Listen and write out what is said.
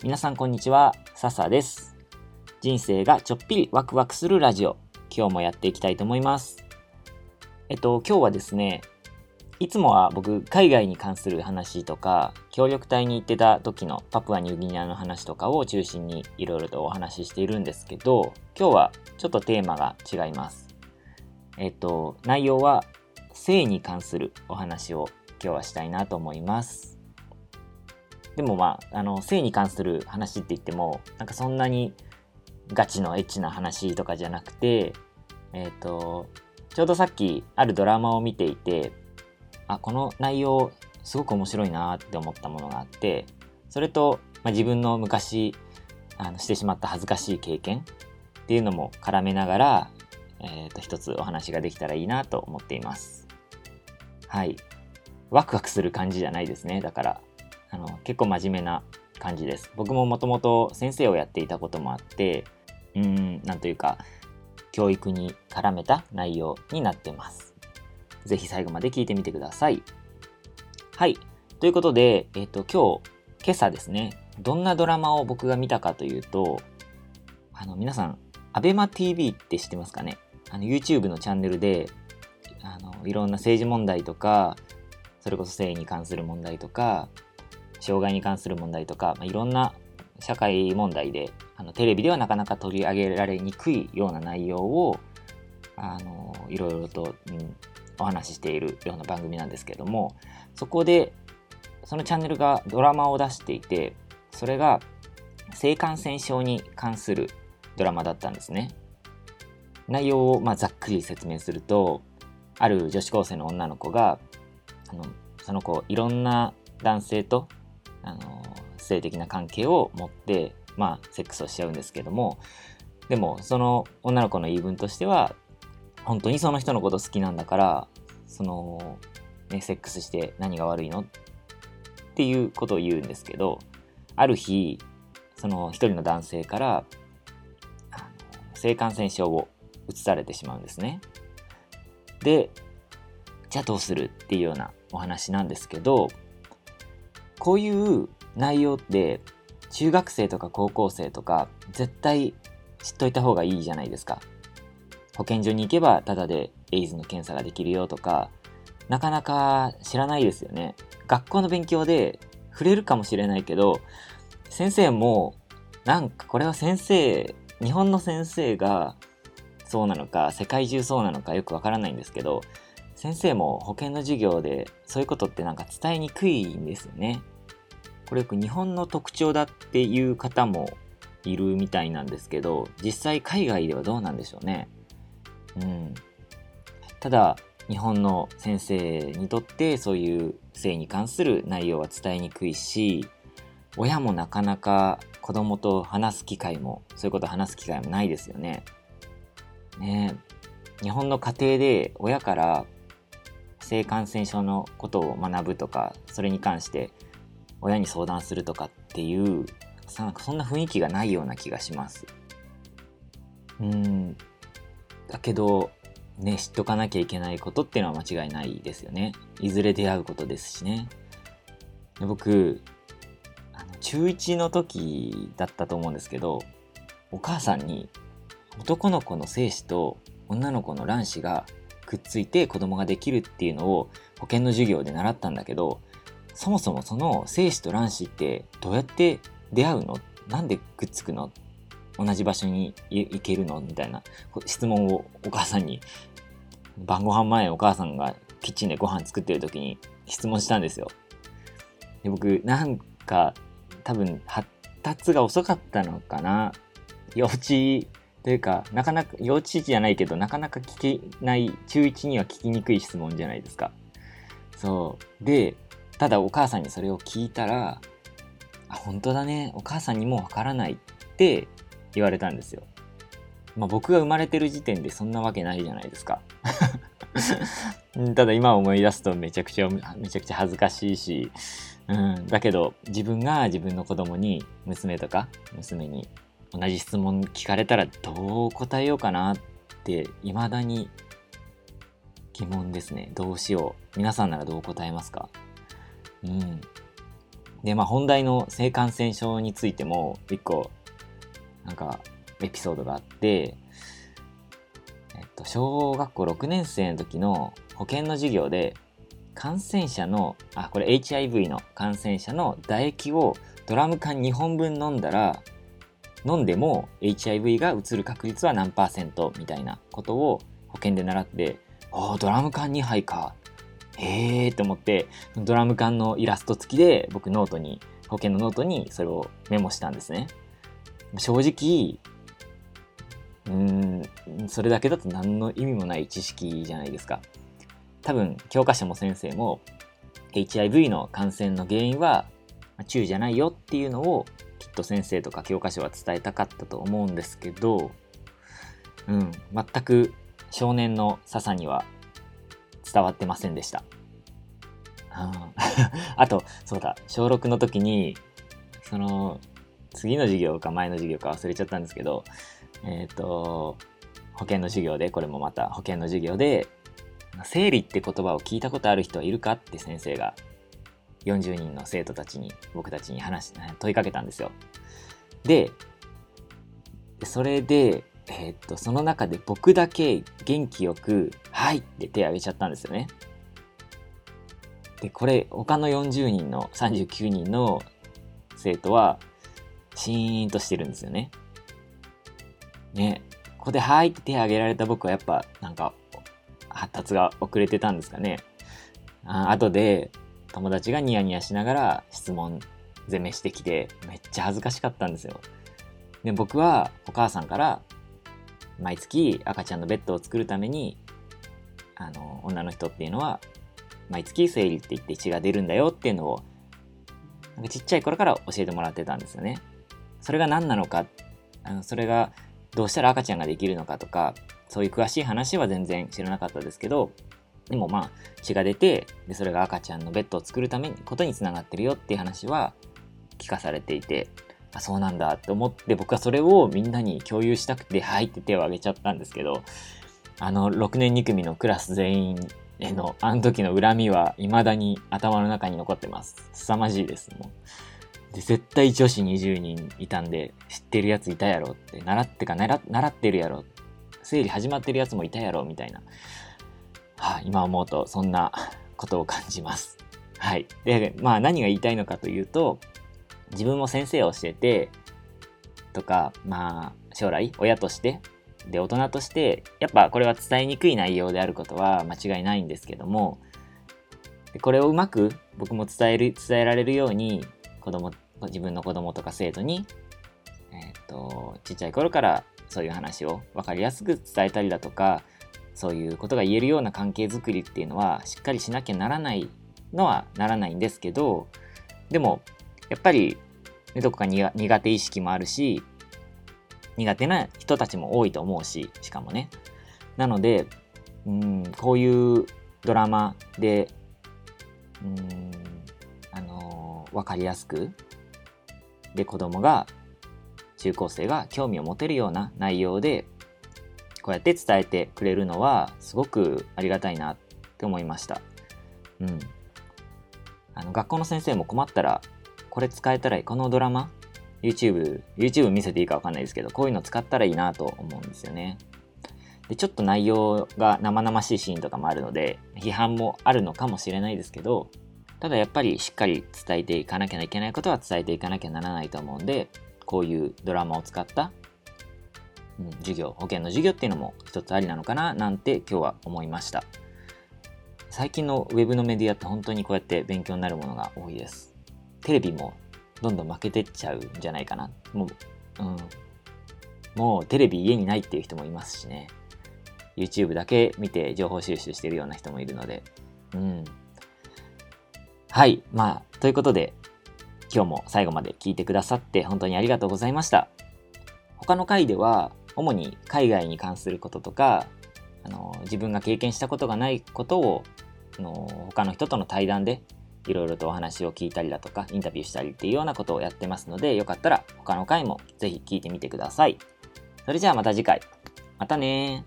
皆さんこんにちは、笹です。人生がちょっぴりワクワクするラジオ、今日もやっていきたいと思います。えっと、今日はですね、いつもは僕、海外に関する話とか、協力隊に行ってた時のパプアニューギニアの話とかを中心にいろいろとお話ししているんですけど、今日はちょっとテーマが違います。えっと、内容は性に関するお話を今日はしたいなと思います。でもまあ、あの、性に関する話って言っても、なんかそんなにガチのエッチな話とかじゃなくて、えっ、ー、と、ちょうどさっきあるドラマを見ていて、あ、この内容すごく面白いなって思ったものがあって、それと、まあ、自分の昔あのしてしまった恥ずかしい経験っていうのも絡めながら、えっ、ー、と、一つお話ができたらいいなと思っています。はい。ワクワクする感じじゃないですね。だから、あの結構真面目な感じです。僕ももともと先生をやっていたこともあってうんなんというか教育に絡めた内容になってます。是非最後まで聞いてみてください。はい。ということで、えっ、と今日今朝ですねどんなドラマを僕が見たかというとあの皆さん ABEMATV って知ってますかね？あの YouTube のチャンネルであのいろんな政治問題とかそれこそ性に関する問題とか障害に関する問題とか、まあ、いろんな社会問題であのテレビではなかなか取り上げられにくいような内容をあのいろいろと、うん、お話ししているような番組なんですけどもそこでそのチャンネルがドラマを出していてそれが性感染症に関するドラマだったんですね。内容をまあざっくり説明するとある女子高生の女の子があのその子いろんな男性と性的な関係を持ってまあセックスをしちゃうんですけどもでもその女の子の言い分としては本当にその人のこと好きなんだからその、ね、セックスして何が悪いの？っていうことを言うんですけどある日その一人の男性から性感染症を移されてしまうんですね。でじゃあどうする？っていうようなお話なんですけどこういう内容って中学生とか高校生とか絶対知っといた方がいいじゃないですか。保健所に行けばタダでエイズの検査ができるよとか、なかなか知らないですよね。学校の勉強で触れるかもしれないけど、先生もなんかこれは先生、日本の先生がそうなのか、世界中そうなのかよくわからないんですけど、先生も保険の授業でそういうことってなんか伝えにくいんですよね。これよく日本の特徴だっていう方もいるみたいなんですけど、実際海外ではどうなんでしょうね。うん。ただ、日本の先生にとってそういう性に関する内容は伝えにくいし、親もなかなか子供と話す機会も、そういうこと話す機会もないですよね。ね日本の家庭で親から性感染症のことを学ぶとかそれに関して親に相談するとかっていうそんな雰囲気がないような気がします。うん。だけどね知っとかなきゃいけないことっていうのは間違いないですよね。いずれ出会うことですしね。で僕あの中1の時だったと思うんですけどお母さんに男の子の精子と女の子の卵子がくっついて子供ができるっていうのを保険の授業で習ったんだけどそもそもその精子と卵子ってどうやって出会うの？なんでくっつくの？同じ場所に行けるの？みたいな質問をお母さんに晩ご飯前お母さんがキッチンでご飯作ってる時に質問したんですよ。で僕なんか多分発達が遅かったのかな？幼稚というか、なかなか、幼稚園じゃないけど、なかなか聞けない、中1には聞きにくい質問じゃないですか。そう。で、ただお母さんにそれを聞いたら、あ、本当だね、お母さんにもわからないって言われたんですよ。まあ僕が生まれてる時点でそんなわけないじゃないですか。ただ今思い出すとめちゃくちゃ、めちゃくちゃ恥ずかしいし、うん、だけど自分が自分の子供に、娘とか娘に同じ質問聞かれたらどう答えようかなって未だに疑問ですね。どうしよう。皆さんならどう答えますか？うん。で、まあ本題の性感染症についても一個、なんかエピソードがあって、えっと、小学校6年生の時の保健の授業で感染者の、あ、これ HIV の感染者の唾液をドラム缶2本分飲んだら、飲んでも HIV がうつる確率は何パーセントみたいなことを保健で習って、おドラム缶2杯か。へえと思って、ドラム缶のイラスト付きで僕ノートに、保健のノートにそれをメモしたんですね。正直、うん、それだけだと何の意味もない知識じゃないですか。多分、教科書も先生も、HIV の感染の原因は、中じゃないよっていうのを、きっと先生とか教科書は伝えたかったと思うんですけど、うん、全く少年の笹には伝わってませんでした。あと、そうだ、小6の時に、その、次の授業か前の授業か忘れちゃったんですけど、えっ、ー、と、保険の授業で、これもまた保険の授業で、生理って言葉を聞いたことある人はいるかって先生が40人の生徒たちに、僕たちに話、問いかけたんですよ。で、それで、えー、っと、その中で僕だけ元気よく、はいって手を挙げちゃったんですよね。で、これ、他の40人の、39人の生徒は、シーンとしてるんですよね。ね。ここで、はいって手を挙げられた僕はやっぱ、なんか、発達が遅れてたんですかね。あ後で、友達がニヤニヤしながら質問攻めしてきて、めっちゃ恥ずかしかったんですよ。で、僕はお母さんから、毎月赤ちゃんのベッドを作るために、あの、女の人っていうのは、毎月生理って言って血が出るんだよっていうのを、なんかちっちゃい頃から教えてもらってたんですよね。それが何なのか、あのそれがどうしたら赤ちゃんができるのかとか、そういう詳しい話は全然知らなかったですけど、でもまあ血が出てでそれが赤ちゃんのベッドを作るためにことにつながってるよっていう話は聞かされていてあそうなんだって思って僕はそれをみんなに共有したくてはいって手を挙げちゃったんですけどあの6年2組のクラス全員へのあの時の恨みは未だに頭の中に残ってます。凄まじいです。もうで絶対女子20人いたんで知ってるやついたやろって習ってか習ってるやろ生理始まってるやつもいたやろみたいな、はあ、今思うとそんなことを感じます。はい。で、まあ何が言いたいのかというと、自分も先生を教えて、とか、まあ、将来、親として、で、大人として、やっぱこれは伝えにくい内容であることは間違いないんですけども、これをうまく僕も伝える、伝えられるように、子供、自分の子供とか生徒に、えっ、ー、と、ちっちゃい頃からそういう話を分かりやすく伝えたりだとか、そういうことが言えるような関係づくりっていうのはしっかりしなきゃならないのはならないんですけど、でもやっぱり、ね、どこか苦手意識もあるし、苦手な人たちも多いと思うし、しかもね。なので、うん、こういうドラマで、うん、あのー、わかりやすく、で、子供が、中高生が興味を持てるような内容で、こうやって伝えてくれるのは、すごくありがたいなって思いました。うん。あの、学校の先生も困ったら、これ使えたらいい。このドラマ ?YouTube、YouTube 見せていいかわかんないですけど、こういうの使ったらいいなと思うんですよね。で、ちょっと内容が生々しいシーンとかもあるので、批判もあるのかもしれないですけど、ただやっぱりしっかり伝えていかなきゃいけないことは伝えていかなきゃならないと思うんで、こういうドラマを使った、うん、授業、保険の授業っていうのも一つありなのかななんて今日は思いました。最近のウェブのメディアって本当にこうやって勉強になるものが多いです。テレビもどんどん負けてっちゃうんじゃないかな。もう、うん。もうテレビ家にないっていう人もいますしね。YouTube だけ見て情報収集してるような人もいるので。うん。はい。まあ、ということで、今日も最後まで聞いてくださって本当にありがとうございました。他の回では、主に海外に関することとか、あの自分が経験したことがないことをあの他の人との対談でいろいろとお話を聞いたりだとか、インタビューしたりっていうようなことをやってますので、よかったら他の回もぜひ聞いてみてください。それじゃあまた次回。またね